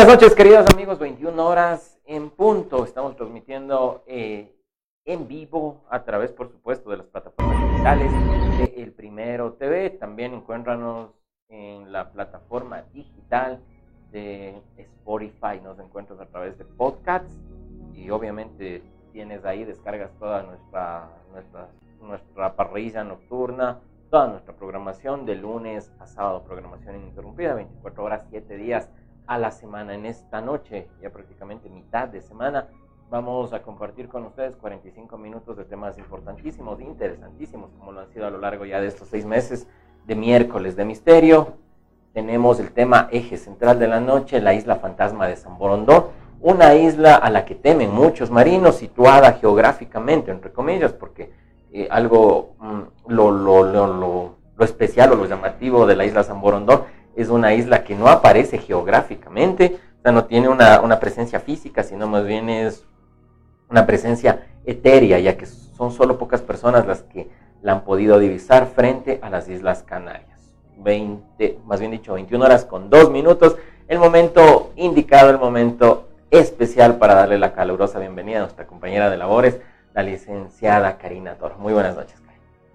buenas noches, queridos amigos. 21 horas en punto. Estamos transmitiendo eh, en vivo a través, por supuesto, de las plataformas digitales de El Primero TV. También encuéntranos en la plataforma digital de Spotify. Nos encuentras a través de podcasts y obviamente tienes ahí, descargas toda nuestra, nuestra, nuestra parrilla nocturna, toda nuestra programación de lunes a sábado, programación ininterrumpida, 24 horas, 7 días a la semana. En esta noche, ya prácticamente mitad de semana, vamos a compartir con ustedes 45 minutos de temas importantísimos, interesantísimos, como lo han sido a lo largo ya de estos seis meses de miércoles de misterio. Tenemos el tema eje central de la noche, la isla fantasma de San Borondón, una isla a la que temen muchos marinos, situada geográficamente, entre comillas, porque eh, algo, mm, lo, lo, lo, lo, especial o lo llamativo de la isla San Borondón es una isla que no aparece geográficamente, o sea, no tiene una, presencia física, sino más bien es una presencia etérea, ya que son solo pocas personas las que la han podido divisar frente a las Islas Canarias. 20, más bien dicho, 21 horas con 2 minutos, el momento indicado, el momento especial para darle la calurosa bienvenida a nuestra compañera de labores, la licenciada Karina Toro. Muy buenas noches.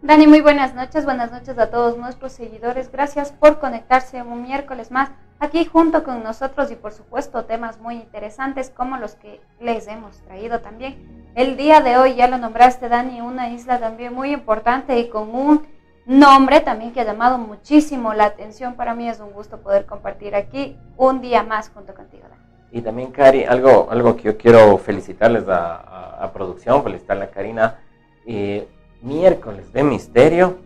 Dani, muy buenas noches, buenas noches a todos nuestros seguidores. Gracias por conectarse un miércoles más aquí junto con nosotros y por supuesto temas muy interesantes como los que les hemos traído también. El día de hoy ya lo nombraste, Dani, una isla también muy importante y con un nombre también que ha llamado muchísimo la atención. Para mí es un gusto poder compartir aquí un día más junto contigo, Dani. Y también, Cari, algo, algo que yo quiero felicitarles a, a, producción, felicitarle a Karina. Eh, miércoles de misterio.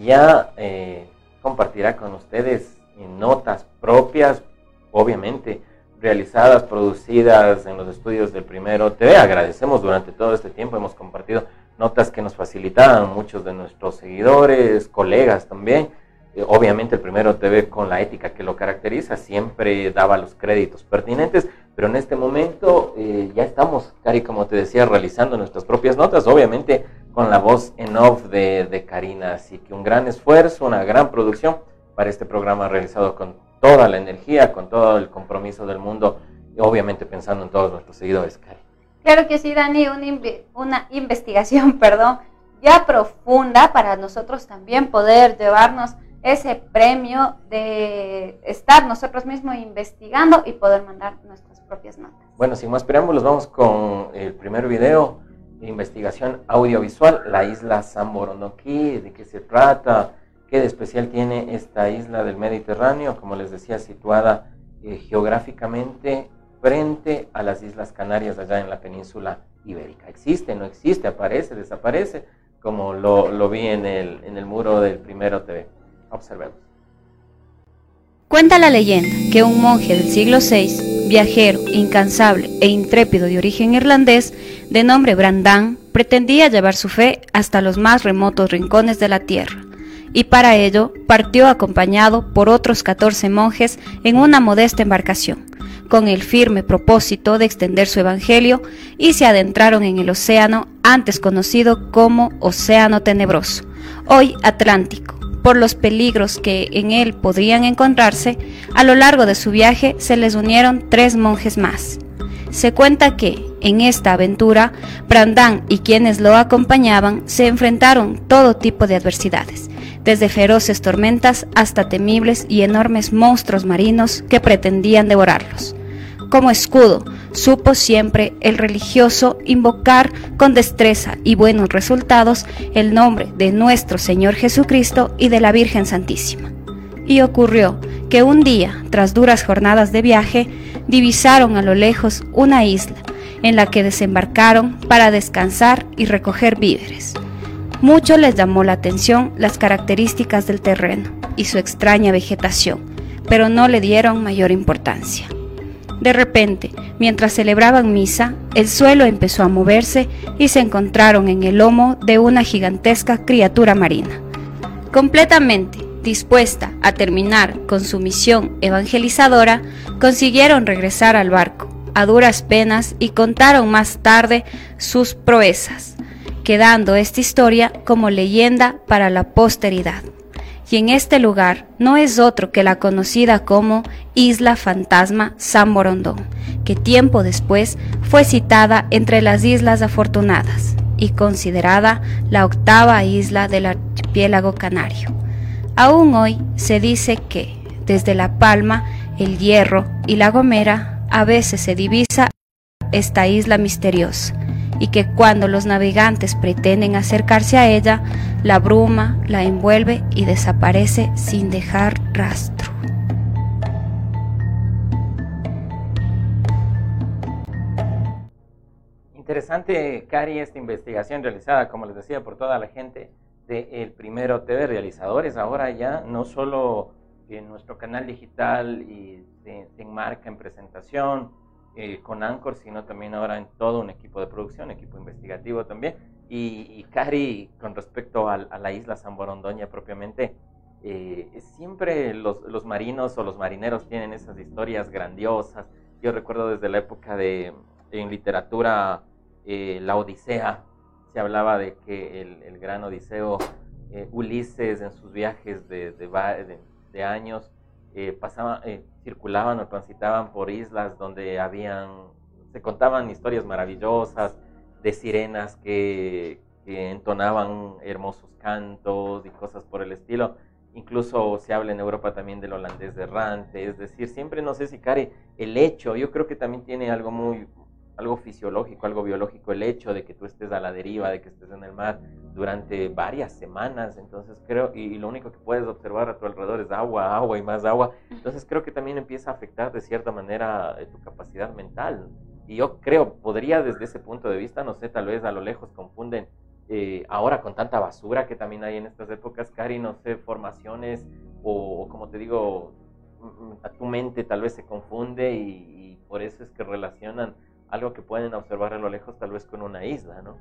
Ya eh, compartirá con ustedes notas propias, obviamente realizadas, producidas en los estudios del Primero TV. Agradecemos durante todo este tiempo, hemos compartido notas que nos facilitaban muchos de nuestros seguidores, colegas también. Eh, obviamente el primero TV con la ética que lo caracteriza, siempre daba los créditos pertinentes, pero en este momento eh, ya estamos, Cari, como te decía, realizando nuestras propias notas, obviamente con la voz en off de, Karina, así que un gran esfuerzo, una gran producción para este programa realizado con toda la energía, con todo el compromiso del mundo, y obviamente pensando en todos nuestros seguidores, Cari. Claro que sí, Dani, una, una investigación, perdón, ya profunda para nosotros también poder llevarnos ese premio de estar nosotros mismos investigando y poder mandar nuestras propias. Bueno, sin más preámbulos, vamos con el primer video de investigación audiovisual, la isla San Borondonquí, de qué se trata, qué de especial tiene esta isla del Mediterráneo, como les decía, situada eh, geográficamente frente a las Islas Canarias allá en la península ibérica. ¿Existe, no existe, aparece, desaparece? Como lo, lo vi en el, en el muro del primero TV. Observemos. Cuenta la leyenda que un monje del siglo VI, viajero, incansable e intrépido de origen irlandés, de nombre Brandán, pretendía llevar su fe hasta los más remotos rincones de la tierra, y para ello partió acompañado por otros 14 monjes en una modesta embarcación, con el firme propósito de extender su evangelio, y se adentraron en el océano antes conocido como Océano Tenebroso, hoy Atlántico por los peligros que en él podrían encontrarse, a lo largo de su viaje se les unieron tres monjes más. Se cuenta que, en esta aventura, Brandán y quienes lo acompañaban se enfrentaron todo tipo de adversidades, desde feroces tormentas hasta temibles y enormes monstruos marinos que pretendían devorarlos. Como escudo, supo siempre el religioso invocar con destreza y buenos resultados el nombre de nuestro Señor Jesucristo y de la Virgen Santísima. Y ocurrió que un día, tras duras jornadas de viaje, divisaron a lo lejos una isla en la que desembarcaron para descansar y recoger víveres. Mucho les llamó la atención las características del terreno y su extraña vegetación, pero no le dieron mayor importancia. De repente, mientras celebraban misa, el suelo empezó a moverse y se encontraron en el lomo de una gigantesca criatura marina. Completamente dispuesta a terminar con su misión evangelizadora, consiguieron regresar al barco a duras penas y contaron más tarde sus proezas, quedando esta historia como leyenda para la posteridad. Y en este lugar no es otro que la conocida como Isla Fantasma San Borondón, que tiempo después fue citada entre las Islas Afortunadas y considerada la octava isla del archipiélago canario. Aún hoy se dice que, desde La Palma, El Hierro y La Gomera, a veces se divisa esta isla misteriosa, y que cuando los navegantes pretenden acercarse a ella, la bruma la envuelve y desaparece sin dejar rastro. Interesante, Cari, esta investigación realizada, como les decía, por toda la gente de El Primero TV, realizadores ahora ya, no solo en nuestro canal digital y se, enmarca en presentación eh, con Anchor, sino también ahora en todo un equipo de producción, equipo investigativo también. Y, Cari, con respecto a, la isla San Borondoña propiamente, eh, siempre los, los, marinos o los marineros tienen esas historias grandiosas. Yo recuerdo desde la época de, en literatura, eh, la Odisea, se hablaba de que el, gran Odiseo, Ulises en sus viajes de, de, de años eh, pasaban, eh, circulaban o transitaban por islas donde habían, se contaban historias maravillosas de sirenas que, entonaban hermosos cantos y cosas por el estilo. Incluso se habla en Europa también del holandés errante, es decir, siempre no sé si Cari, el hecho, yo creo que también tiene algo muy, algo fisiológico, algo biológico, el hecho de que tú estés a la deriva, de que estés en el mar durante varias semanas, entonces creo, y, lo único que puedes observar a tu alrededor es agua, agua y más agua, entonces creo que también empieza a afectar de cierta manera eh, tu capacidad mental. Y yo creo, podría desde ese punto de vista, no sé, tal vez a lo lejos confunden eh, ahora con tanta basura que también hay en estas épocas, Cari, no sé, formaciones o, como te digo, mm, mm, a tu mente tal vez se confunde y por eso es que relacionan algo que pueden observar a lo lejos tal vez con una isla, ¿no?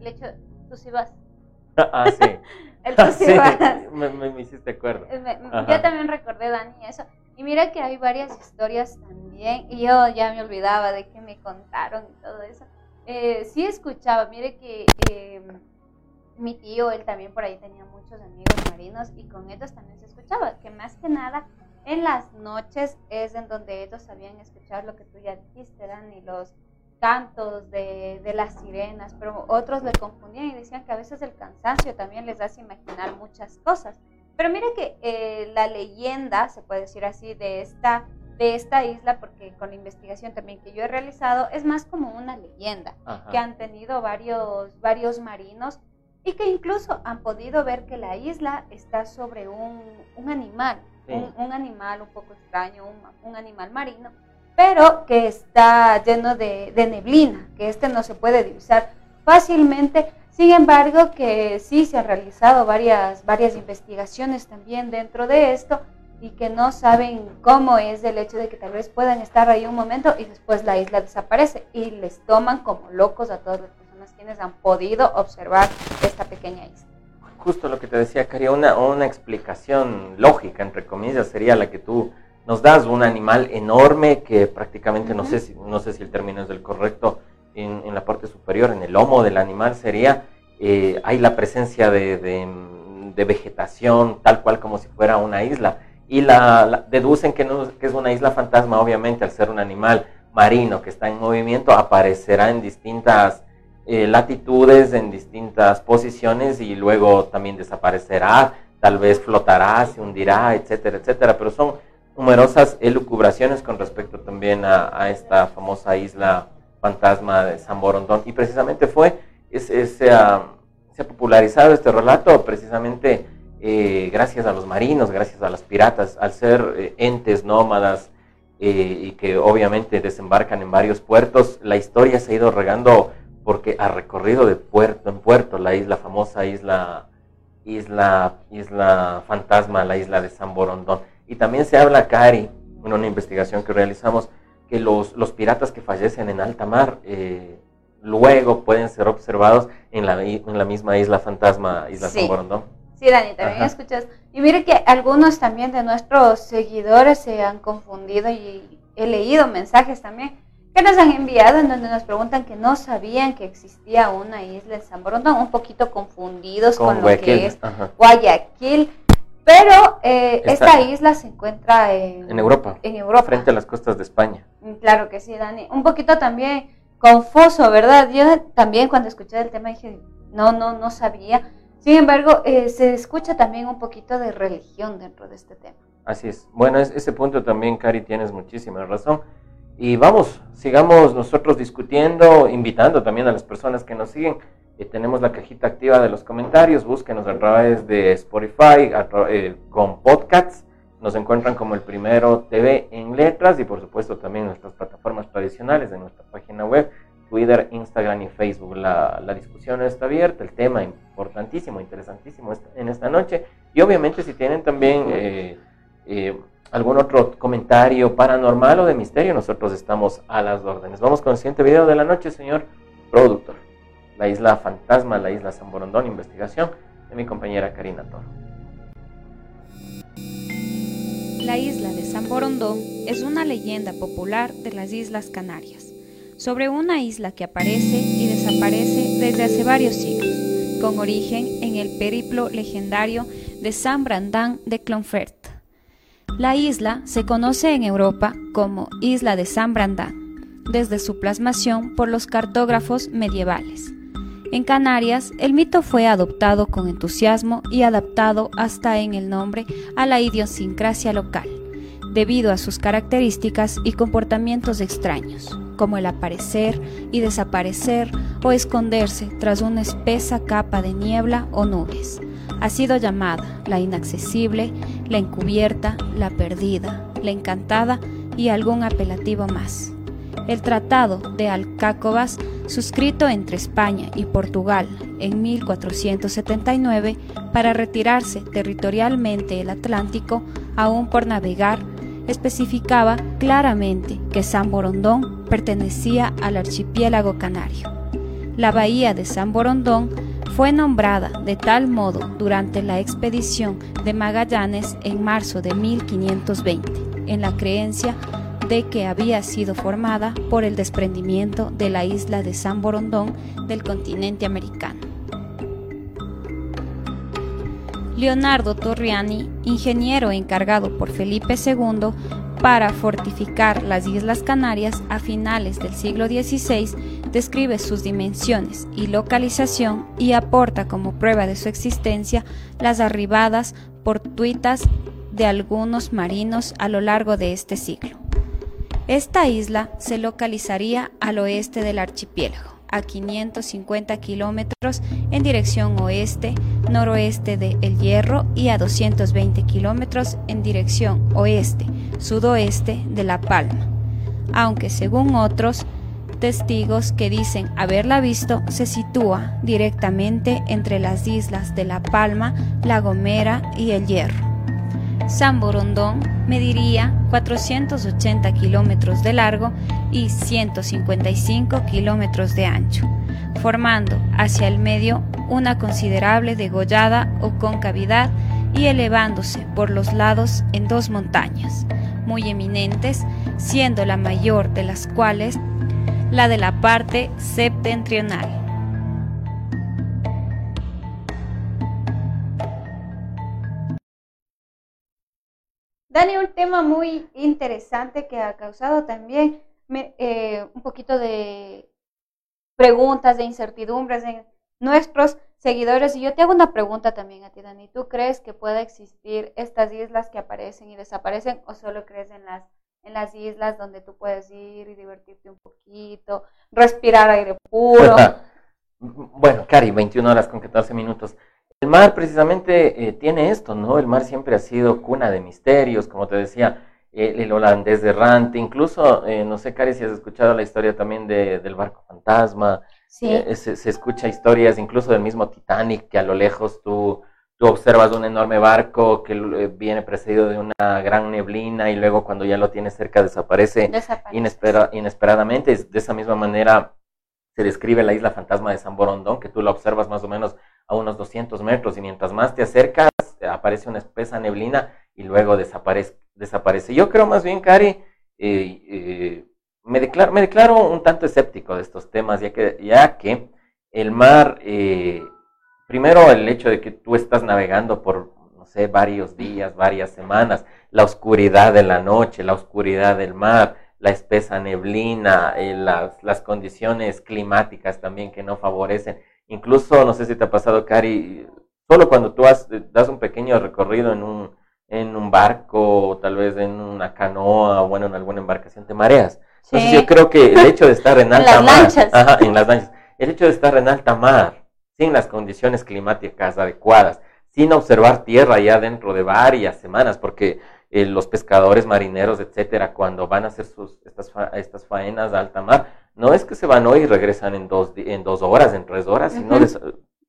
El hecho, tú sí vas. ah, sí. El tú sí, vas. Me, me, hiciste acuerdo. yo también recordé, Dani, eso. Y mira que hay varias historias también, y yo ya me olvidaba de que me contaron y todo eso. Eh, sí escuchaba, mire que em, mi tío, él también por ahí tenía muchos amigos marinos y con ellos también se escuchaba, que más que nada en las noches es en donde ellos sabían escuchar lo que tú ya dijiste, Dani, los cantos de, de, las sirenas, pero otros le confundían y decían que a veces el cansancio también les hace imaginar muchas cosas. Pero mire que eh, la leyenda, se puede decir así, de esta, de esta isla, porque con la investigación también que yo he realizado, es más como una leyenda que han tenido varios, varios marinos y que incluso han podido ver que la isla está sobre un, un animal, un, un, animal un poco extraño, un, un animal marino, pero que está lleno de, neblina, que este no se puede divisar fácilmente. Sin embargo, que sí se han realizado varias, varias investigaciones también dentro de esto y que no saben cómo es el hecho de que tal vez puedan estar ahí un momento y después la isla desaparece y les toman como locos a todas las personas quienes han podido observar esta pequeña isla. Justo lo que te decía, Cari, una, una explicación lógica, entre comillas, sería la que tú nos das un animal enorme que prácticamente, no, sé si, no sé si el término es el correcto, en, en la parte superior, en el lomo del animal sería, eh, hay la presencia de, de, vegetación tal cual como si fuera una isla. Y la, deducen que, no, que es una isla fantasma, obviamente, al ser un animal marino que está en movimiento, aparecerá en distintas eh, latitudes, en distintas posiciones y luego también desaparecerá, tal vez flotará, se hundirá, etcétera, etcétera. Pero son numerosas elucubraciones con respecto también a, esta famosa isla fantasma de San Borondón. Y precisamente fue, ese, se ha popularizado este relato precisamente eh, gracias a los marinos, gracias a las piratas, al ser eh, entes nómadas eh, y que obviamente desembarcan en varios puertos, la historia se ha ido regando porque ha recorrido de puerto en puerto la isla famosa isla isla isla fantasma, la isla de San Borondón. Y también se habla, Cari, en una investigación que realizamos, que los, los piratas que fallecen en alta mar eh, luego pueden ser observados en la, en la misma isla fantasma, Isla San Borondón. Sí, Dani, también escuchas. Y mire que algunos también de nuestros seguidores se han confundido y he leído mensajes también que nos han enviado en donde nos preguntan que no sabían que existía una isla en San Borondón, un poquito confundidos con, lo que es Guayaquil. Pero eh, esta isla se encuentra en, en, Europa. En Europa. Frente a las costas de España. Mm, claro que sí, Dani. Un poquito también confuso, ¿verdad? Yo también cuando escuché el tema dije, no, no, no sabía. Sin embargo, eh, se escucha también un poquito de religión dentro de este tema. Así es. Bueno, es, ese punto también, Cari, tienes muchísima razón. Y vamos, sigamos nosotros discutiendo, invitando también a las personas que nos siguen. Tenemos la cajita activa de los comentarios, búsquenos a través de Spotify, eh, con podcasts, nos encuentran como el primero TV en letras y por supuesto también nuestras plataformas tradicionales de nuestra página web, Twitter, Instagram y Facebook. La, discusión está abierta, el tema importantísimo, interesantísimo en esta noche. Y obviamente si tienen también eh, eh, algún otro comentario paranormal o de misterio, nosotros estamos a las órdenes. Vamos con el siguiente video de la noche, señor productor la isla fantasma, la isla San Borondón, investigación de mi compañera Karina Toro. La isla de San Borondón es una leyenda popular de las Islas Canarias, sobre una isla que aparece y desaparece desde hace varios siglos, con origen en el periplo legendario de San Brandán de Clonfert. La isla se conoce en Europa como Isla de San Brandán, desde su plasmación por los cartógrafos medievales. En Canarias, el mito fue adoptado con entusiasmo y adaptado hasta en el nombre a la idiosincrasia local, debido a sus características y comportamientos extraños, como el aparecer y desaparecer o esconderse tras una espesa capa de niebla o nubes. Ha sido llamada la inaccesible, la encubierta, la perdida, la encantada y algún apelativo más el Tratado de Alcácobas, suscrito entre España y Portugal en 1479 para retirarse territorialmente el Atlántico, aún por navegar, especificaba claramente que San Borondón pertenecía al archipiélago canario. La bahía de San Borondón fue nombrada de tal modo durante la expedición de Magallanes en marzo de 1520, en la creencia de que había sido formada por el desprendimiento de la isla de San Borondón del continente americano. Leonardo Torriani, ingeniero encargado por Felipe II para fortificar las Islas Canarias a finales del siglo XVI, describe sus dimensiones y localización y aporta como prueba de su existencia las arribadas portuitas de algunos marinos a lo largo de este siglo. Esta isla se localizaría al oeste del archipiélago, a 550 kilómetros en dirección oeste, noroeste de El Hierro y a 220 kilómetros en dirección oeste, sudoeste de La Palma, aunque según otros testigos que dicen haberla visto, se sitúa directamente entre las islas de La Palma, La Gomera y El Hierro. San Borondón mediría 480 kilómetros de largo y 155 kilómetros de ancho, formando hacia el medio una considerable degollada o concavidad y elevándose por los lados en dos montañas, muy eminentes, siendo la mayor de las cuales la de la parte septentrional. Dani, un tema muy interesante que ha causado también eh, un poquito de preguntas, de incertidumbres en nuestros seguidores. Y yo te hago una pregunta también a ti, Dani. ¿Tú crees que pueda existir estas islas que aparecen y desaparecen o solo crees en las, en las islas donde tú puedes ir y divertirte un poquito, respirar aire puro? bueno, Cari, 21 horas con 14 minutos. El mar precisamente eh, tiene esto, ¿no? El mar siempre ha sido cuna de misterios, como te decía, el holandés errante, incluso, eh, no sé, Cari, si has escuchado la historia también de, del barco fantasma, sí. Eh, se, se, escucha historias incluso del mismo Titanic, que a lo lejos tú, tú observas un enorme barco que viene precedido de una gran neblina y luego cuando ya lo tienes cerca desaparece, desaparece. inesperadamente. De esa misma manera se describe la isla fantasma de San Borondón, que tú la observas más o menos a unos 200 metros y mientras más te acercas aparece una espesa neblina y luego desaparece. desaparece. Yo creo más bien, Cari, eh, eh, me, declaro, me declaro un tanto escéptico de estos temas, ya que, ya que el mar, eh, primero el hecho de que tú estás navegando por, no sé, varios días, varias semanas, la oscuridad de la noche, la oscuridad del mar, la espesa neblina, eh, las, las condiciones climáticas también que no favorecen. Incluso, no sé si te ha pasado, Cari, solo cuando tú das un pequeño recorrido en un, en un barco, tal vez en una canoa, o bueno, en alguna embarcación, te mareas. Entonces yo creo que el hecho de estar en alta mar, en las lanchas, el hecho de estar en alta mar, sin las condiciones climáticas adecuadas, sin observar tierra ya dentro de varias semanas, porque eh, los pescadores marineros, etcétera, cuando van a hacer sus, estas, estas faenas a alta mar, no es que se van hoy y regresan en dos, en dos horas, en tres horas, sino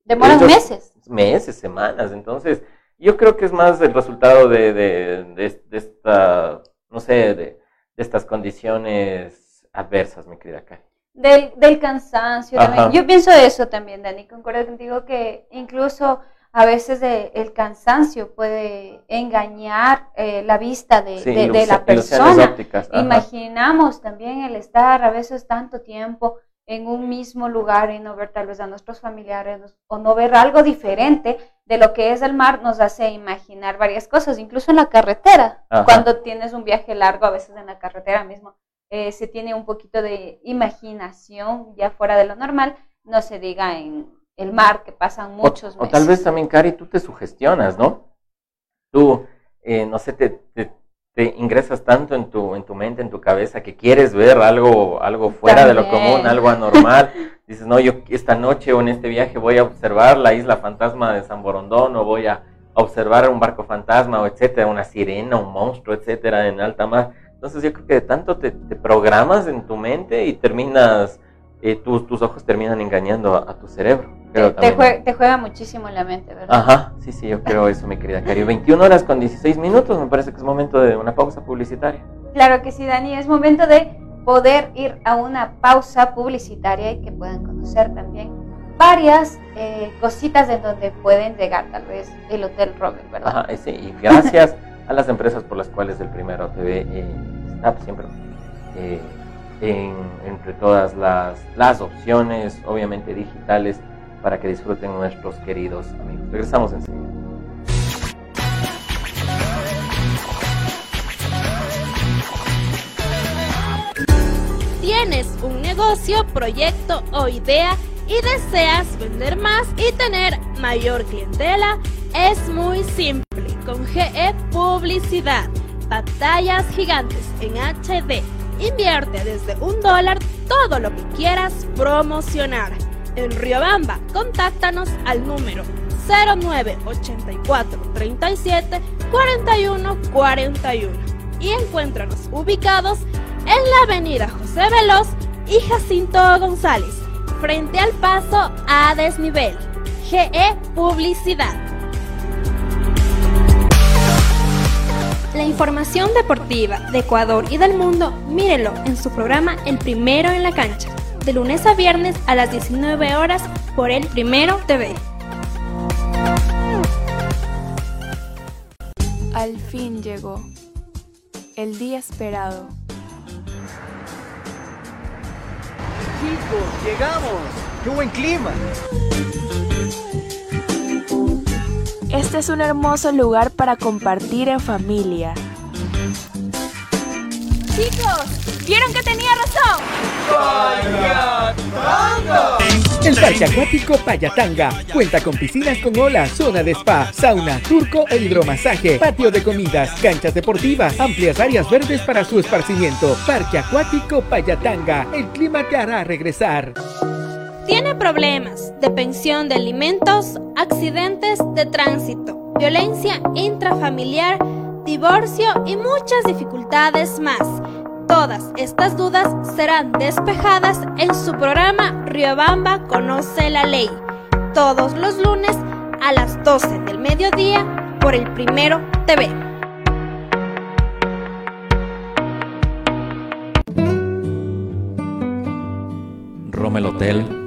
demoran meses. Meses, semanas. Entonces, yo creo que es más el resultado de, de, esta, no sé, de, estas condiciones adversas, mi querida Cari. Del, del cansancio también. Yo pienso eso también, Dani. Concuerdo contigo que incluso a veces el cansancio puede engañar eh, la vista de, la persona. Imaginamos también el estar a veces tanto tiempo en un mismo lugar y no ver tal vez a nuestros familiares o no ver algo diferente de lo que es el mar nos hace imaginar varias cosas, incluso en la carretera. Cuando tienes un viaje largo, a veces en la carretera mismo, eh, se tiene un poquito de imaginación ya fuera de lo normal, no se diga en el mar, que pasan muchos o, meses. O tal vez también, Cari, tú te sugestionas, ¿no? Tú, eh, no sé, te, te ingresas tanto en tu, en tu mente, en tu cabeza, que quieres ver algo, algo fuera de lo común, algo anormal. Dices, no, yo esta noche o en este viaje voy a observar la isla fantasma de San Borondón o voy a observar un barco fantasma o etcétera, una sirena, un monstruo, etcétera, en alta mar. Entonces yo creo que de tanto te, te programas en tu mente y terminas eh, tus, ojos terminan engañando a, tu cerebro. te, juega, muchísimo en la mente, ¿verdad? Ajá, sí, sí, yo creo eso, mi querida Cari. 21 horas con 16 minutos, me parece que es momento de una pausa publicitaria. Claro que sí, Dani, es momento de poder ir a una pausa publicitaria y que puedan conocer también varias eh, cositas en donde pueden llegar, tal vez el Hotel Robert, ¿verdad? Ajá, sí, y gracias a las empresas por las cuales el Primero TV eh, está siempre entre todas las, las opciones, obviamente digitales, para que disfruten nuestros queridos amigos. Regresamos enseguida. Tienes un negocio, proyecto o idea y deseas vender más y tener mayor clientela, es muy simple. Con GE Publicidad, pantallas gigantes en HD Invierte desde un dólar todo lo que quieras promocionar. En Riobamba, contáctanos al número 0984 37 41 41 y encuéntranos ubicados en la avenida José Veloz y Jacinto González, frente al paso a desnivel. GE Publicidad. La información deportiva de Ecuador y del mundo, mírelo en su programa El Primero en la Cancha, de lunes a viernes a las 19 horas por El Primero TV. Al fin llegó el día esperado. Chicos, llegamos. ¡Qué buen clima! Este es un hermoso lugar para compartir en familia. Chicos, ¿vieron que tenía razón? ¡Payatanga! El Parque Acuático Payatanga cuenta con piscinas con olas, zona de spa, sauna, turco e hidromasaje, patio de comidas, canchas deportivas, amplias áreas verdes para su esparcimiento. Parque Acuático Payatanga, el clima te hará regresar. Tiene problemas de pensión de alimentos, accidentes de tránsito, violencia intrafamiliar, divorcio y muchas dificultades más. Todas estas dudas serán despejadas en su programa Riobamba Conoce la Ley, todos los lunes a las 12 del mediodía por el Primero TV. Romel Hotel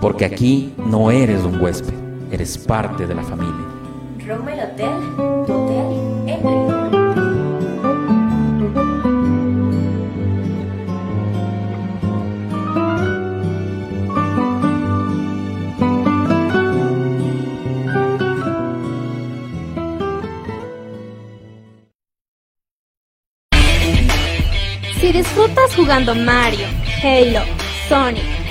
Porque aquí no eres un huésped, eres parte de la familia. Roma Hotel, tu hotel en Río. Si disfrutas jugando Mario, Halo, Sonic,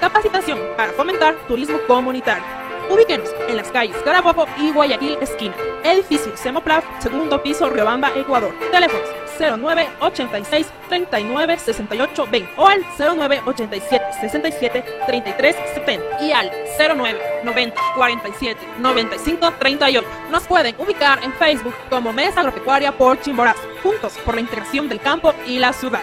Capacitación para fomentar turismo comunitario. Ubíquenos en las calles Carabobo y Guayaquil esquina. Edificio Semoplaf, segundo piso, Riobamba, Ecuador. Teléfonos 09 86 39 68 20 o al 09 87 67 33 70 y al 09 90 47 95 38. Nos pueden ubicar en Facebook como Mesa Agropecuaria por Chimborazo, juntos por la integración del campo y la ciudad.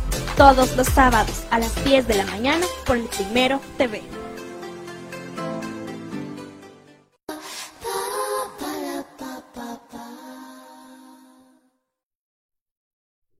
todos los sábados a las 10 de la mañana por el Primero TV.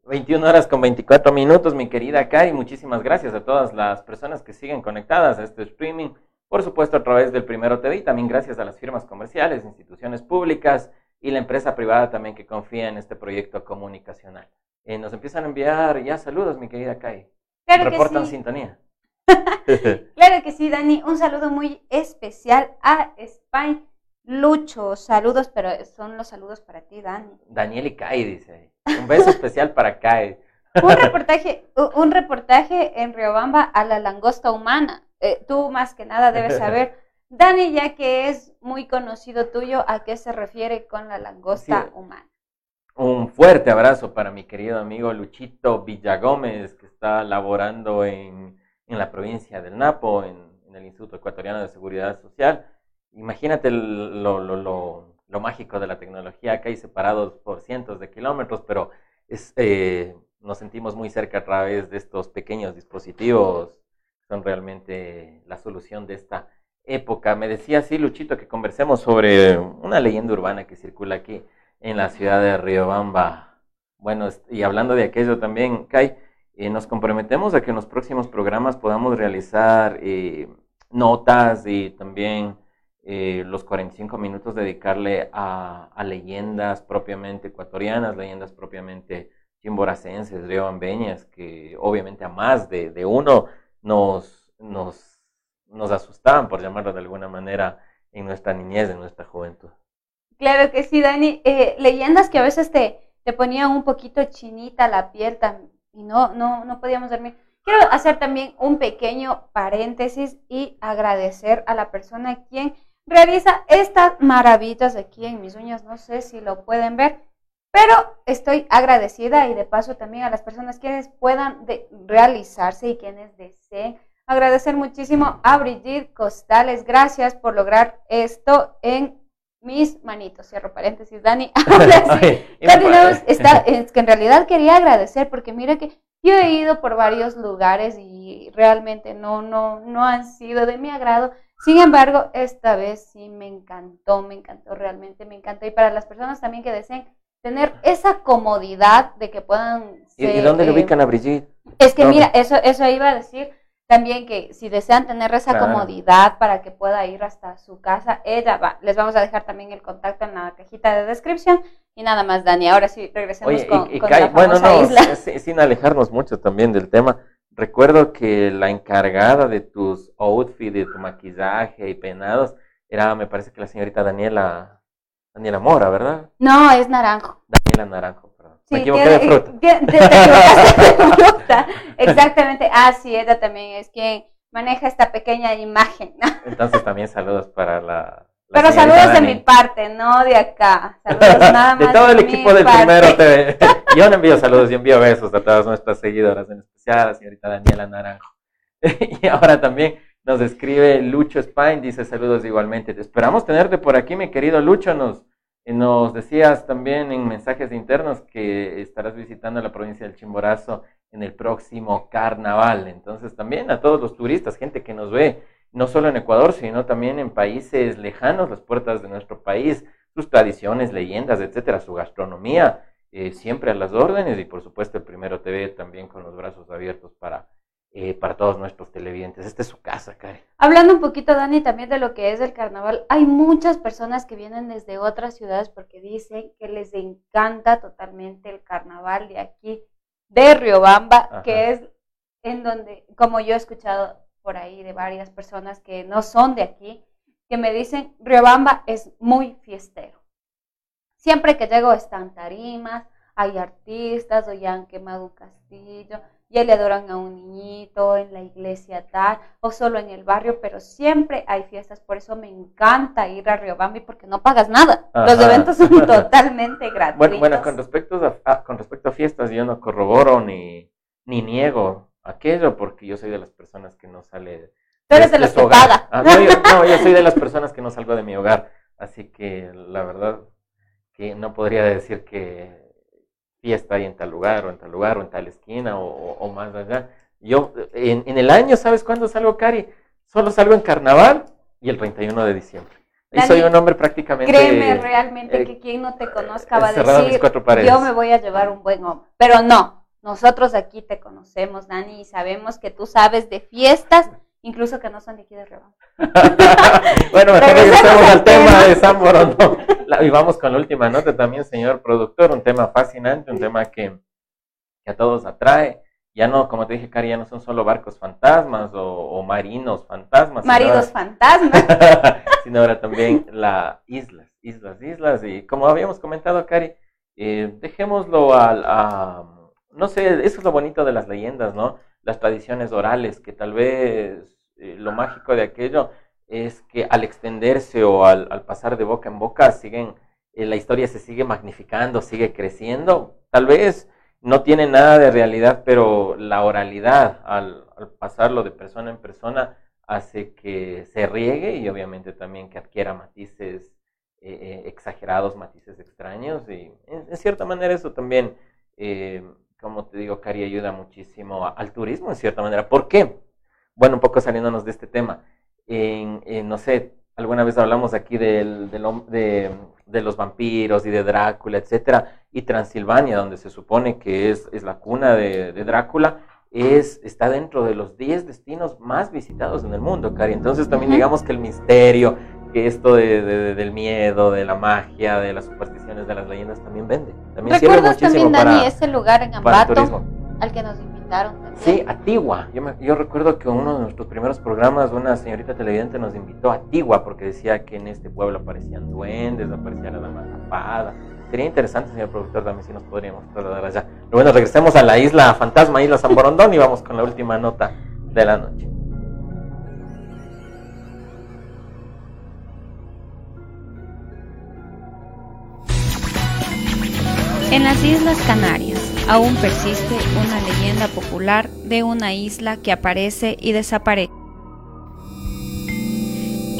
21 horas con 24 minutos, mi querida Cari. Muchísimas gracias a todas las personas que siguen conectadas a este streaming. Por supuesto, a través del Primero TV también gracias a las firmas comerciales, instituciones públicas y la empresa privada también que confía en este proyecto comunicacional. Eh, nos empiezan a enviar ya saludos, mi querida Cari. Claro que Reportan sí. sintonía. Claro que sí, Dani. Un saludo muy especial a Spain Lucho. Saludos, pero son los saludos para ti, Dani. Daniel y Kai dice. Un beso especial para Kai. Un reportaje, un reportaje en Riobamba a la langosta humana. Eh, tú más que nada debes saber, Dani, ya que es muy conocido tuyo, a qué se refiere con la langosta Sí. humana. Un fuerte abrazo para mi querido amigo Luchito Villagómez, que está laborando en, en la provincia del Napo, en, el Instituto Ecuatoriano de Seguridad Social. Imagínate lo, lo, lo, lo mágico de la tecnología, acá hay separados por cientos de kilómetros, pero es, eh, nos sentimos muy cerca a través de estos pequeños dispositivos, son realmente la solución de esta época. Me decía así, Luchito, que conversemos sobre una leyenda urbana que circula aquí en la ciudad de Riobamba. Bueno, y hablando de aquello también, Kai, eh, nos comprometemos a que en los próximos programas podamos realizar eh, notas y también eh, los 45 minutos dedicarle a, leyendas propiamente ecuatorianas, leyendas propiamente chimboracenses, riobambeñas, que obviamente a más de, de uno nos, nos, nos asustaban, por llamarlo de alguna manera, en nuestra niñez, en nuestra juventud. Claro que sí, Dani. Eh, leyendas que a veces te, te ponían un poquito chinita la piel y no, no, no podíamos dormir. Quiero hacer también un pequeño paréntesis y agradecer a la persona quien realiza estas maravillas aquí en mis uñas. No sé si lo pueden ver, pero estoy agradecida y de paso también a las personas quienes puedan realizarse y quienes deseen. Agradecer muchísimo a Brigitte Costales. Gracias por lograr esto en mis manitos. Cierro paréntesis, Dani. Ahora sí, está, es que en realidad quería agradecer porque mira que yo he ido por varios lugares y realmente no, no, no han sido de mi agrado. Sin embargo, esta vez sí me encantó, me encantó, realmente me encantó. Y para las personas también que deseen tener esa comodidad de que puedan... Ser, ¿Y dónde le ubican a Brigitte? Es que mira, eso, eso iba a decir también que si desean tener esa comodidad para que pueda ir hasta su casa, ella va. Les vamos a dejar también el contacto en la cajita de descripción. Y nada más, Dani. Ahora sí, regresemos con, la Bueno, no, sin alejarnos mucho también del tema. Recuerdo que la encargada de tus outfits, de tu maquillaje y peinados, era, me parece que la señorita Daniela Daniela Mora, ¿verdad? No, es Naranjo. Daniela Naranjo, perdón. me equivoqué de fruta. Te, equivocaste de fruta. Exactamente. Ah, sí, ella también es quien maneja esta pequeña imagen. Entonces también saludos para la... Pero saludos de mi parte, no de acá. Saludos nada más. De todo el equipo del Primero TV. Yo no envío saludos y envío besos a todas nuestras seguidoras, en especial a la señorita Daniela Naranjo. y ahora también nos escribe Lucho Spine, dice saludos igualmente. Te esperamos tenerte por aquí, mi querido Lucho. Nos, nos decías también en mensajes internos que estarás visitando la provincia del Chimborazo en el próximo carnaval. Entonces también a todos los turistas, gente que nos ve, no solo en Ecuador, sino también en países lejanos, las puertas de nuestro país, sus tradiciones, leyendas, etcétera, su gastronomía, eh, siempre a las órdenes y por supuesto el Primero TV también con los brazos abiertos para eh, para todos nuestros televidentes. Esta es su casa, Karen. Hablando un poquito, Dani, también de lo que es el carnaval, hay muchas personas que vienen desde otras ciudades porque dicen que les encanta totalmente el carnaval de aquí, de Riobamba, que es en donde, como yo he escuchado por ahí de varias personas que no son de aquí, que me dicen, Riobamba es muy fiestero. Siempre que llego están tarimas, hay artistas, o ya han quemado castillo, ya le adoran a un niñito en la iglesia tal, o solo en el barrio, pero siempre hay fiestas, por eso me encanta ir a Riobambi porque no pagas nada. Los eventos son totalmente gratuitos. Bueno, bueno con, respecto a, con respecto a fiestas, yo no corroboro ni, ni niego aquello porque yo soy de las personas que no sale... Tú eres de, las que paga. Ah, no, yo, no, yo soy de las personas que no salgo de mi hogar, así que la verdad que no podría decir que fiesta ahí en tal lugar, o en tal lugar, o en tal esquina, o, más allá. Yo, en, en, el año, ¿sabes cuándo salgo, Cari? Solo salgo en carnaval y el 31 de diciembre. y soy un hombre prácticamente... Créeme realmente eh, que quien no te conozca va a decir, yo me voy a llevar un buen hombre. Pero no, nosotros aquí te conocemos, Dani, y sabemos que tú sabes de fiestas incluso que no son de aquí de Rebamba. bueno, mejor regresemos al tema de San Borondón. y vamos con la última nota también, señor productor, un tema fascinante, un tema que, a todos atrae. Ya no, como te dije, Cari, ya no son solo barcos fantasmas o, marinos fantasmas. Maridos fantasmas. sino ahora también las islas, islas, islas. Y como habíamos comentado, Cari, eh, dejémoslo al, a, no sé, eso es lo bonito de las leyendas, ¿no? Las tradiciones orales, que tal vez eh, lo mágico de aquello es que al extenderse o al, pasar de boca en boca, siguen, eh, la historia se sigue magnificando, sigue creciendo. Tal vez no tiene nada de realidad, pero la oralidad, al, pasarlo de persona en persona, hace que se riegue y obviamente también que adquiera matices eh, eh, exagerados, matices extraños. Y en, cierta manera eso también, eh, como te digo, Cari, ayuda muchísimo al turismo, en cierta manera. ¿Por qué? Bueno, un poco saliéndonos de este tema. En, no sé, alguna vez hablamos aquí del, de, de, los vampiros y de Drácula, etcétera, y Transilvania, donde se supone que es, es la cuna de, de Drácula es, está dentro de los 10 destinos más visitados en el mundo, Cari. Entonces también digamos que el misterio, que esto de, del miedo, de la magia, de las supersticiones, de las leyendas también vende. También sirve muchísimo también, Dani, ese lugar en Ambato al que nos invitaron también? Sí, Atigua. Yo, yo recuerdo que uno de nuestros primeros programas, una señorita televidente nos invitó a Atigua porque decía que en este pueblo aparecían duendes, aparecía la dama tapada Sería interesante, señor productor, también si nos podríamos trasladar allá. Pero bueno, regresemos a la isla fantasma, isla San Borondón, y vamos con la última nota de la noche. En las Islas Canarias aún persiste una leyenda popular de una isla que aparece y desaparece.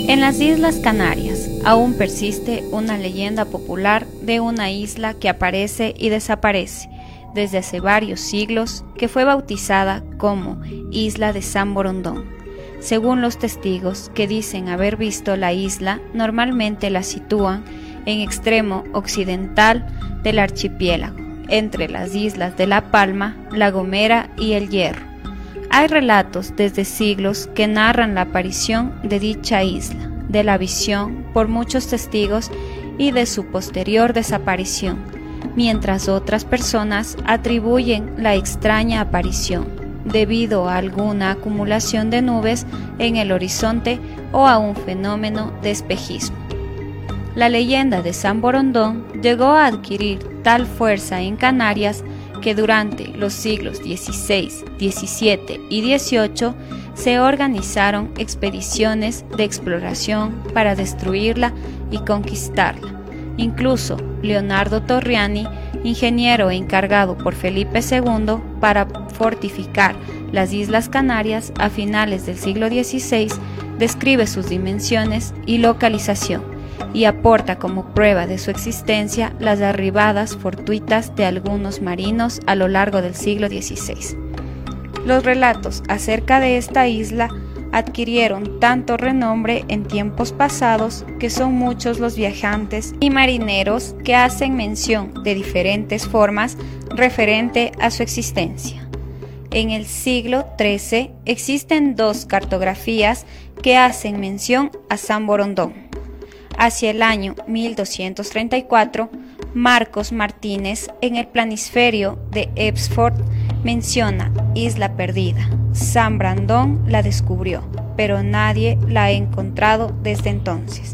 En las Islas Canarias aún persiste una leyenda popular de una isla que aparece y desaparece desde hace varios siglos que fue bautizada como Isla de San Borondón. Según los testigos que dicen haber visto la isla, normalmente la sitúan en extremo occidental del archipiélago, entre las islas de La Palma, La Gomera y El Hierro. Hay relatos desde siglos que narran la aparición de dicha isla, de la visión por muchos testigos y de su posterior desaparición, mientras otras personas atribuyen la extraña aparición debido a alguna acumulación de nubes en el horizonte o a un fenómeno de espejismo. La leyenda de San Borondón llegó a adquirir tal fuerza en Canarias que durante los siglos XVI, XVII y XVIII se organizaron expediciones de exploración para destruirla y conquistarla. Incluso Leonardo Torriani, ingeniero encargado por Felipe II para fortificar las Islas Canarias a finales del siglo XVI, describe sus dimensiones y localización y aporta como prueba de su existencia las arribadas fortuitas de algunos marinos a lo largo del siglo XVI. Los relatos acerca de esta isla adquirieron tanto renombre en tiempos pasados que son muchos los viajantes y marineros que hacen mención de diferentes formas referente a su existencia. En el siglo XIII existen dos cartografías que hacen mención a San Borondón hacia el año 1234, Marcos Martínez en el planisferio de Epsford menciona Isla Perdida. San Brandón la descubrió, pero nadie la ha encontrado desde entonces.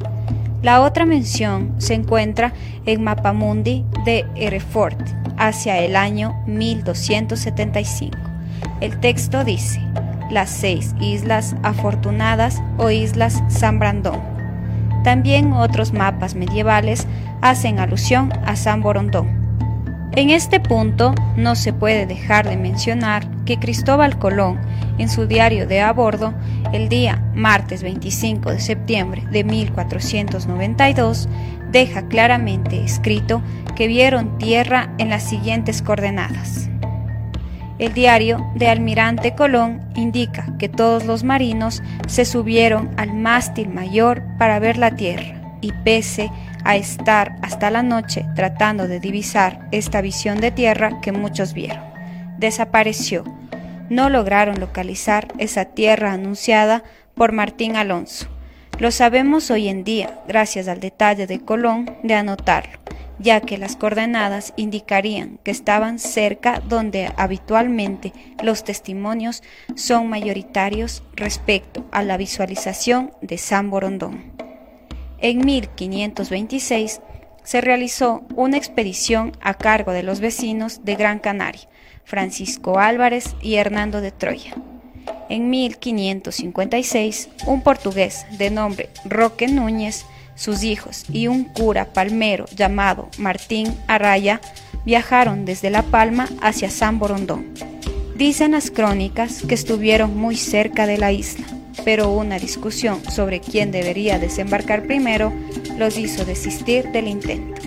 La otra mención se encuentra en Mapamundi de Hereford hacia el año 1275. El texto dice, las seis islas afortunadas o islas San Brandón también otros mapas medievales hacen alusión a San Borondón. En este punto no se puede dejar de mencionar que Cristóbal Colón, en su diario de a bordo, el día martes 25 de septiembre de 1492, deja claramente escrito que vieron tierra en las siguientes coordenadas. El diario de Almirante Colón indica que todos los marinos se subieron al mástil mayor para ver la tierra y pese a estar hasta la noche tratando de divisar esta visión de tierra que muchos vieron, desapareció. No lograron localizar esa tierra anunciada por Martín Alonso. Lo sabemos hoy en día gracias al detalle de Colón de anotarlo ya que las coordenadas indicarían que estaban cerca donde habitualmente los testimonios son mayoritarios respecto a la visualización de San Borondón. En 1526 se realizó una expedición a cargo de los vecinos de Gran Canaria, Francisco Álvarez y Hernando de Troya. En 1556, un portugués de nombre Roque Núñez sus hijos y un cura palmero llamado Martín Araya viajaron desde La Palma hacia San Borondón. Dicen las crónicas que estuvieron muy cerca de la isla, pero una discusión sobre quién debería desembarcar primero los hizo desistir del intento.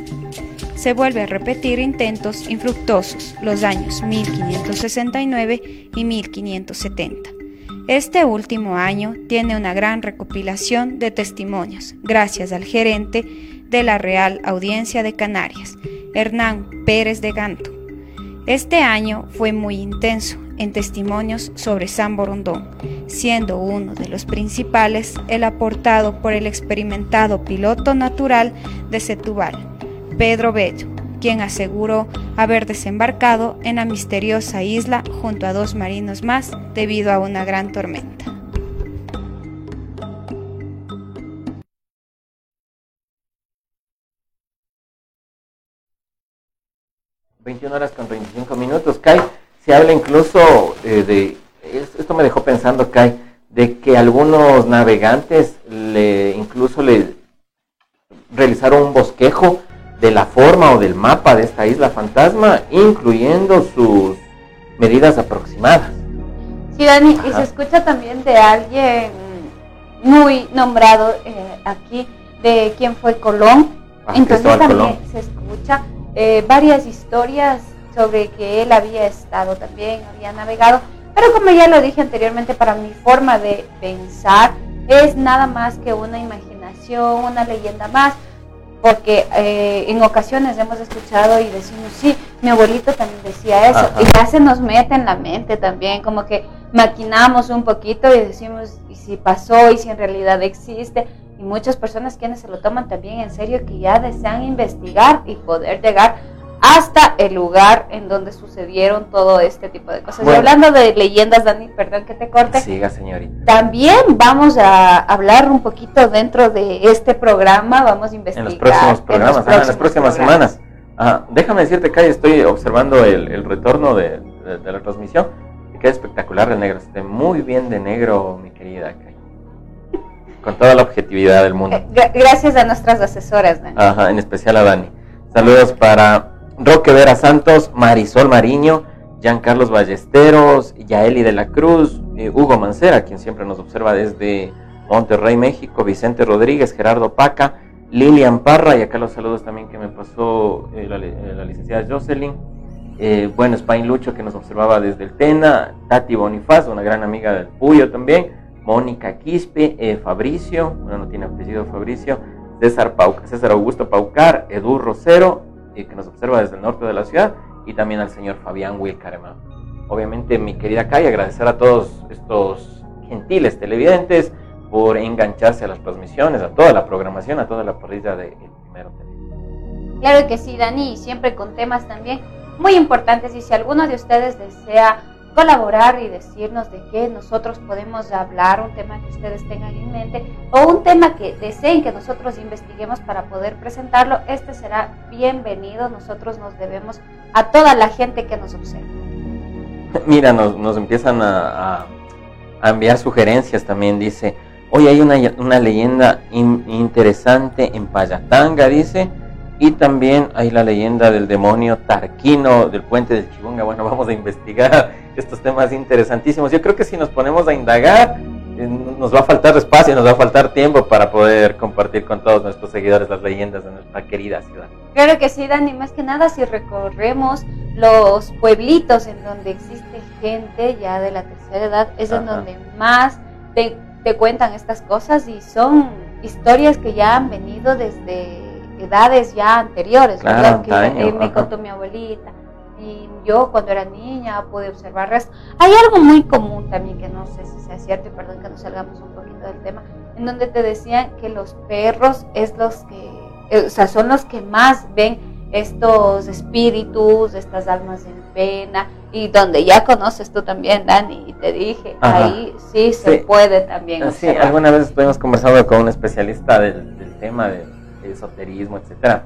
Se vuelve a repetir intentos infructuosos los años 1569 y 1570. Este último año tiene una gran recopilación de testimonios gracias al gerente de la Real Audiencia de Canarias, Hernán Pérez de Ganto. Este año fue muy intenso en testimonios sobre San Borondón, siendo uno de los principales el aportado por el experimentado piloto natural de Setúbal, Pedro Bello, quien aseguró haber desembarcado en la misteriosa isla junto a dos marinos más debido a una gran tormenta. ...21 horas con 25 minutos, Kai. Se habla incluso eh, de... Esto me dejó pensando, Kai, de que algunos navegantes le incluso le realizaron un bosquejo de la forma o del mapa de esta isla fantasma, incluyendo sus medidas aproximadas. Sí, Dani, y se escucha también de alguien muy nombrado eh, aquí, de quién fue Colón. Ah, Entonces también se escucha eh, varias historias sobre que él había estado también, había navegado. Pero como ya lo dije anteriormente, para mi forma de pensar es nada más que una imaginación, una leyenda más porque eh, en ocasiones hemos escuchado y decimos, sí, mi abuelito también decía eso, y ya se nos mete en la mente también, como que maquinamos un poquito y decimos, y si pasó, y si en realidad existe, y muchas personas quienes se lo toman también en serio, que ya desean investigar y poder llegar hasta el lugar en donde sucedieron todo este tipo de cosas. y hablando de leyendas, Dani, perdón que te corte. Siga, señorita. También vamos a hablar un poquito dentro de este programa, vamos a investigar. En los próximos programas, en, las próximas semanas. déjame decirte, que estoy observando el, retorno de, la transmisión. Que queda espectacular el negro. Esté muy bien de negro, mi querida Kai. Con toda la objetividad del mundo. Eh, gracias a nuestras asesoras, Dani. Ajá, en especial a Dani. Saludos para Roque Vera Santos, Marisol Mariño, Carlos Ballesteros, Yaeli de la Cruz, eh, Hugo Mancera, quien siempre nos observa desde Monterrey, México, Vicente Rodríguez, Gerardo Paca, Lilian Parra, y acá los saludos también que me pasó eh, eh, la, licenciada Jocelyn, bueno, Spain Lucho que nos observaba desde el Tena, Tati Bonifaz, una gran amiga del Puyo también, Mónica Quispe, Fabricio, bueno, no tiene apellido Fabricio, César, César Augusto Paucar, Edu Rosero, que nos observa desde el norte de la ciudad, y también al señor Fabián Wilcarema. Obviamente, mi querida Kai, agradecer a todos estos gentiles televidentes por engancharse a las transmisiones, a toda la programación, a toda la parrilla de Primero. Claro que sí, Dani, siempre con temas también muy importantes. Y si alguno de ustedes desea colaborar y decirnos de qué nosotros podemos hablar, un tema que ustedes tengan en mente o un tema que deseen que nosotros investiguemos para poder presentarlo, este será bienvenido. Nosotros nos debemos a toda la gente que nos observa. Mira, nos, empiezan a, enviar sugerencias también, dice, hoy hay una, una leyenda interesante en Payatanga, dice, y también hay la leyenda del demonio Tarquino del puente del Chibunga. Bueno, vamos a investigar estos temas interesantísimos. Yo creo que si nos ponemos a indagar, eh, nos va a faltar espacio, nos va a faltar tiempo para poder compartir con todos nuestros seguidores las leyendas de nuestra querida ciudad. Claro que sí, Dani, más que nada si recorremos los pueblitos en donde existe gente ya de la tercera edad, es en donde más te, cuentan estas cosas y son historias que ya han venido desde edades ya anteriores, claro, que me contó mi abuelita y yo cuando era niña pude observar Hay algo muy común también que no sé si sea cierto y perdón que nos salgamos un poquito del tema, en donde te decían que los perros es los que, eh, o sea, son los que más ven estos espíritus, estas almas en pena, y donde ya conoces tú también, Dani, y te dije, ahí sí se puede también. Sí, alguna vez estuvimos conversando con un especialista del, del tema del esoterismo, etcétera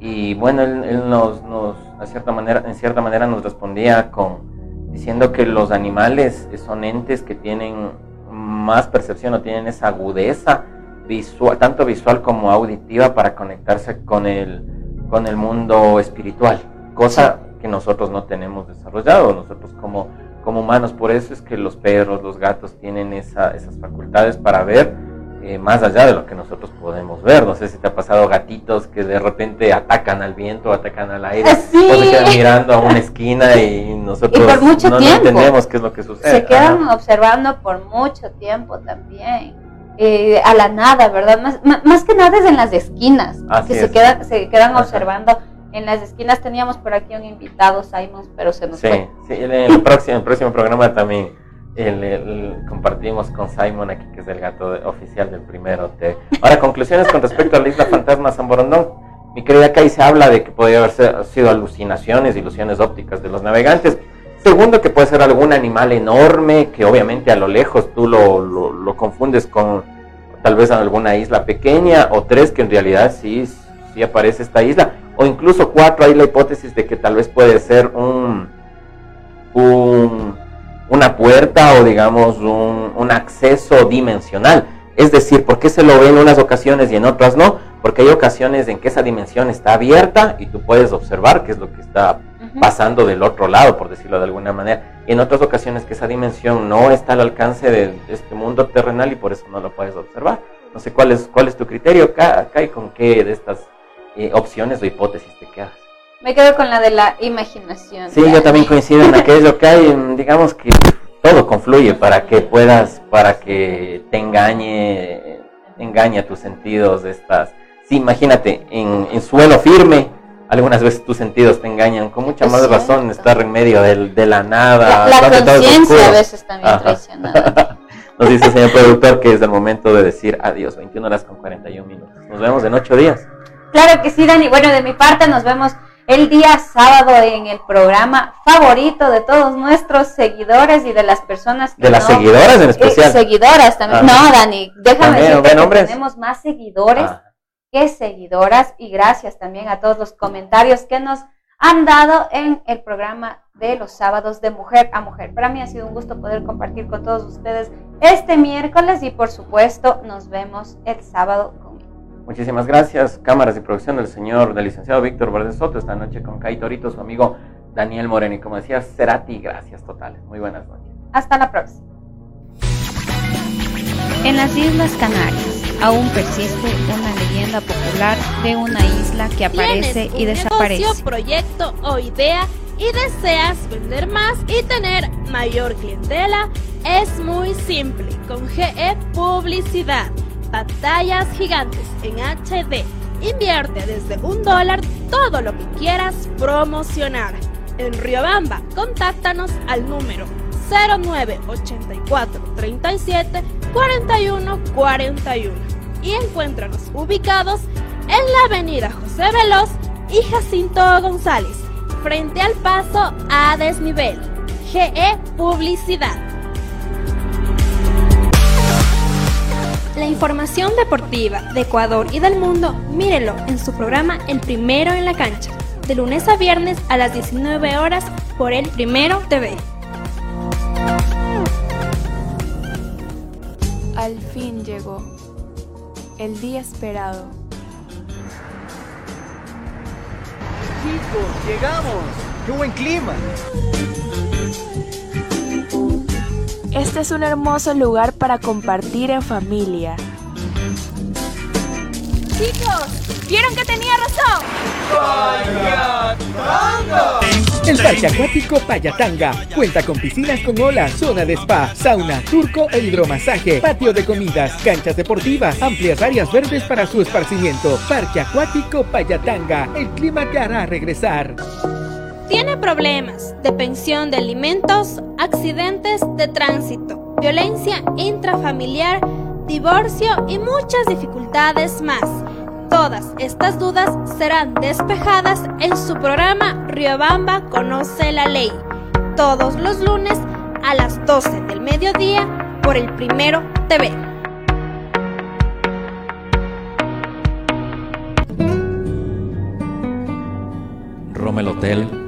y bueno, él, nos, nos, a cierta manera, en cierta manera nos respondía con diciendo que los animales son entes que tienen más percepción o tienen esa agudeza visual, tanto visual como auditiva para conectarse con el, con el mundo espiritual, cosa que nosotros no tenemos desarrollado, nosotros como como humanos. Por eso es que los perros, los gatos tienen esas facultades para ver eh, más allá de lo que nosotros podemos ver. No sé si te ha pasado gatitos que de repente atacan al viento, atacan al aire, sí. o se quedan mirando a una esquina y nosotros no, entendemos qué es lo que sucede. Se quedan observando por mucho tiempo también. Eh, a la nada, ¿verdad? Más, más, que nada es en las esquinas, que se quedan, se quedan observando en las esquinas teníamos por aquí un invitado, Simon, pero se nos fue. Sí, en el próximo, el próximo programa también el, compartimos con Simon aquí, que es el gato oficial del primero. Ahora, conclusiones con respecto a la isla fantasma San Borondón. Mi querida Kai se habla de que podría haber sido alucinaciones, ilusiones ópticas de los navegantes. Segundo, que puede ser algún animal enorme que obviamente a lo lejos tú lo, lo, confundes con tal vez alguna isla pequeña. O tres, que en realidad sí, sí aparece esta isla. O incluso cuatro, hay la hipótesis de que tal vez puede ser un, un una puerta o digamos un, un, acceso dimensional. Es decir, ¿por qué se lo ve en unas ocasiones y en otras no? Porque hay ocasiones en que esa dimensión está abierta y tú puedes observar qué es lo que está pasando del otro lado, por decirlo de alguna manera. Y en otras ocasiones que esa dimensión no está al alcance de este mundo terrenal y por eso no lo puedes observar. No sé cuál es, cuál es tu criterio acá, y con qué de estas eh, opciones o hipótesis te quedas. Me quedo con la de la imaginación. Sí, yo también coincido en aquello que hay, digamos que todo confluye para que puedas, para que te engañe, engañe a tus sentidos estas. Sí, imagínate, en, suelo firme, algunas veces tus sentidos te engañan, con mucha más razón estar en medio de la nada. La, conciencia a veces también traicionada. Nos dice el señor productor que es el momento de decir adiós, 21 horas con 41 minutos. Nos vemos en 8 días. Claro que sí, Dani. Bueno, de mi parte nos vemos el día sábado en el programa favorito de todos nuestros seguidores y de las personas que de las seguidoras en especial eh, seguidoras también ah. no Dani déjame decirte que tenemos más seguidores ah. que seguidoras y gracias también a todos los comentarios que nos han dado en el programa de los sábados de mujer a mujer. Para mí ha sido un gusto poder compartir con todos ustedes este miércoles y por supuesto nos vemos el sábado Muchísimas gracias, cámaras y producción del señor, del licenciado Víctor Verde Soto, esta noche con Kai Torito, su amigo Daniel Moreno. Y como decía, Cerati, gracias totales. Muy buenas noches. Hasta la próxima. En las Islas Canarias aún persiste una leyenda popular de una isla que aparece y desaparece. Negocio, proyecto o idea y deseas vender más y tener mayor clientela, es muy simple con GE Publicidad pantallas gigantes en HD. Invierte desde un dólar todo lo que quieras promocionar. En Riobamba, contáctanos al número 0984 37 41 41 y encuéntranos ubicados en la avenida José Veloz y Jacinto González, frente al paso a desnivel. GE Publicidad. La información deportiva de Ecuador y del mundo, mírelo en su programa El Primero en la Cancha, de lunes a viernes a las 19 horas por El Primero TV. Al fin llegó el día esperado. Chicos, llegamos. ¡Qué buen clima! Este es un hermoso lugar para compartir en familia. Chicos, ¿vieron que tenía razón? ¡Payatanga! El Parque Acuático Payatanga cuenta con piscinas con olas, zona de spa, sauna, turco e hidromasaje, patio de comidas, canchas deportivas, amplias áreas verdes para su esparcimiento. Parque Acuático Payatanga, el clima te hará regresar. Tiene problemas de pensión de alimentos, accidentes de tránsito, violencia intrafamiliar, divorcio y muchas dificultades más. Todas estas dudas serán despejadas en su programa Riobamba Conoce la Ley, todos los lunes a las 12 del mediodía por el Primero TV. Romel Hotel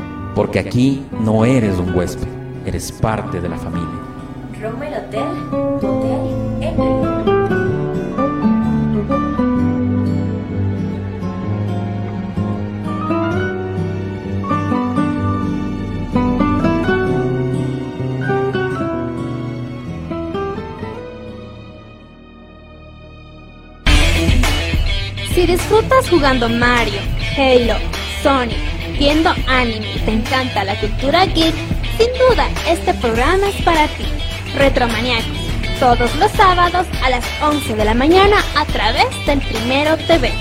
Porque aquí no eres un huésped, eres parte de la familia. Roma Hotel, tu hotel en. Si disfrutas jugando Mario, Halo, Sonic, viendo anime y te encanta la cultura geek, sin duda este programa es para ti. Retromaniacos, todos los sábados a las 11 de la mañana a través del Primero TV.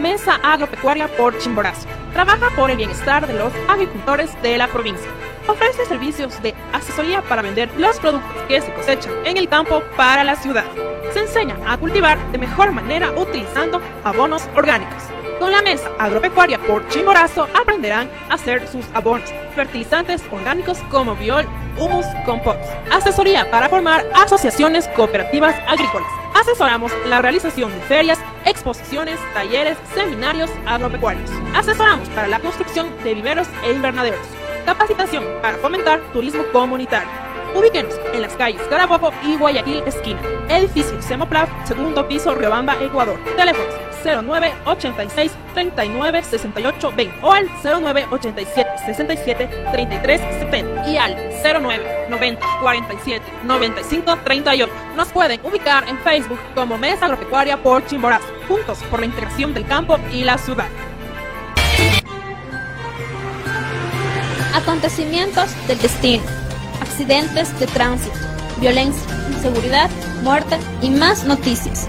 Mesa Agropecuaria por Chimborazo. Trabaja por el bienestar de los agricultores de la provincia. Ofrece servicios de asesoría para vender los productos que se cosechan en el campo para la ciudad. Se enseña a cultivar de mejor manera utilizando abonos orgánicos. Con la mesa agropecuaria por Chimborazo aprenderán a hacer sus abonos, fertilizantes orgánicos como biol, humus, compost. Asesoría para formar asociaciones cooperativas agrícolas. Asesoramos la realización de ferias, exposiciones, talleres, seminarios agropecuarios. Asesoramos para la construcción de viveros e invernaderos. Capacitación para fomentar turismo comunitario. Ubíquenos en las calles Carabobo y Guayaquil esquina. Edificio Semoplaf, segundo piso, Riobamba, Ecuador. Teléfonos 09 86 39 68 20 o al 09 87 67 33 70 y al 09 90 47 95 38. Nos pueden ubicar en Facebook como Mesa Agropecuaria por Chimborazo, juntos por la integración del campo y la ciudad. Acontecimientos del destino, accidentes de tránsito, violencia, inseguridad, muerte y más noticias.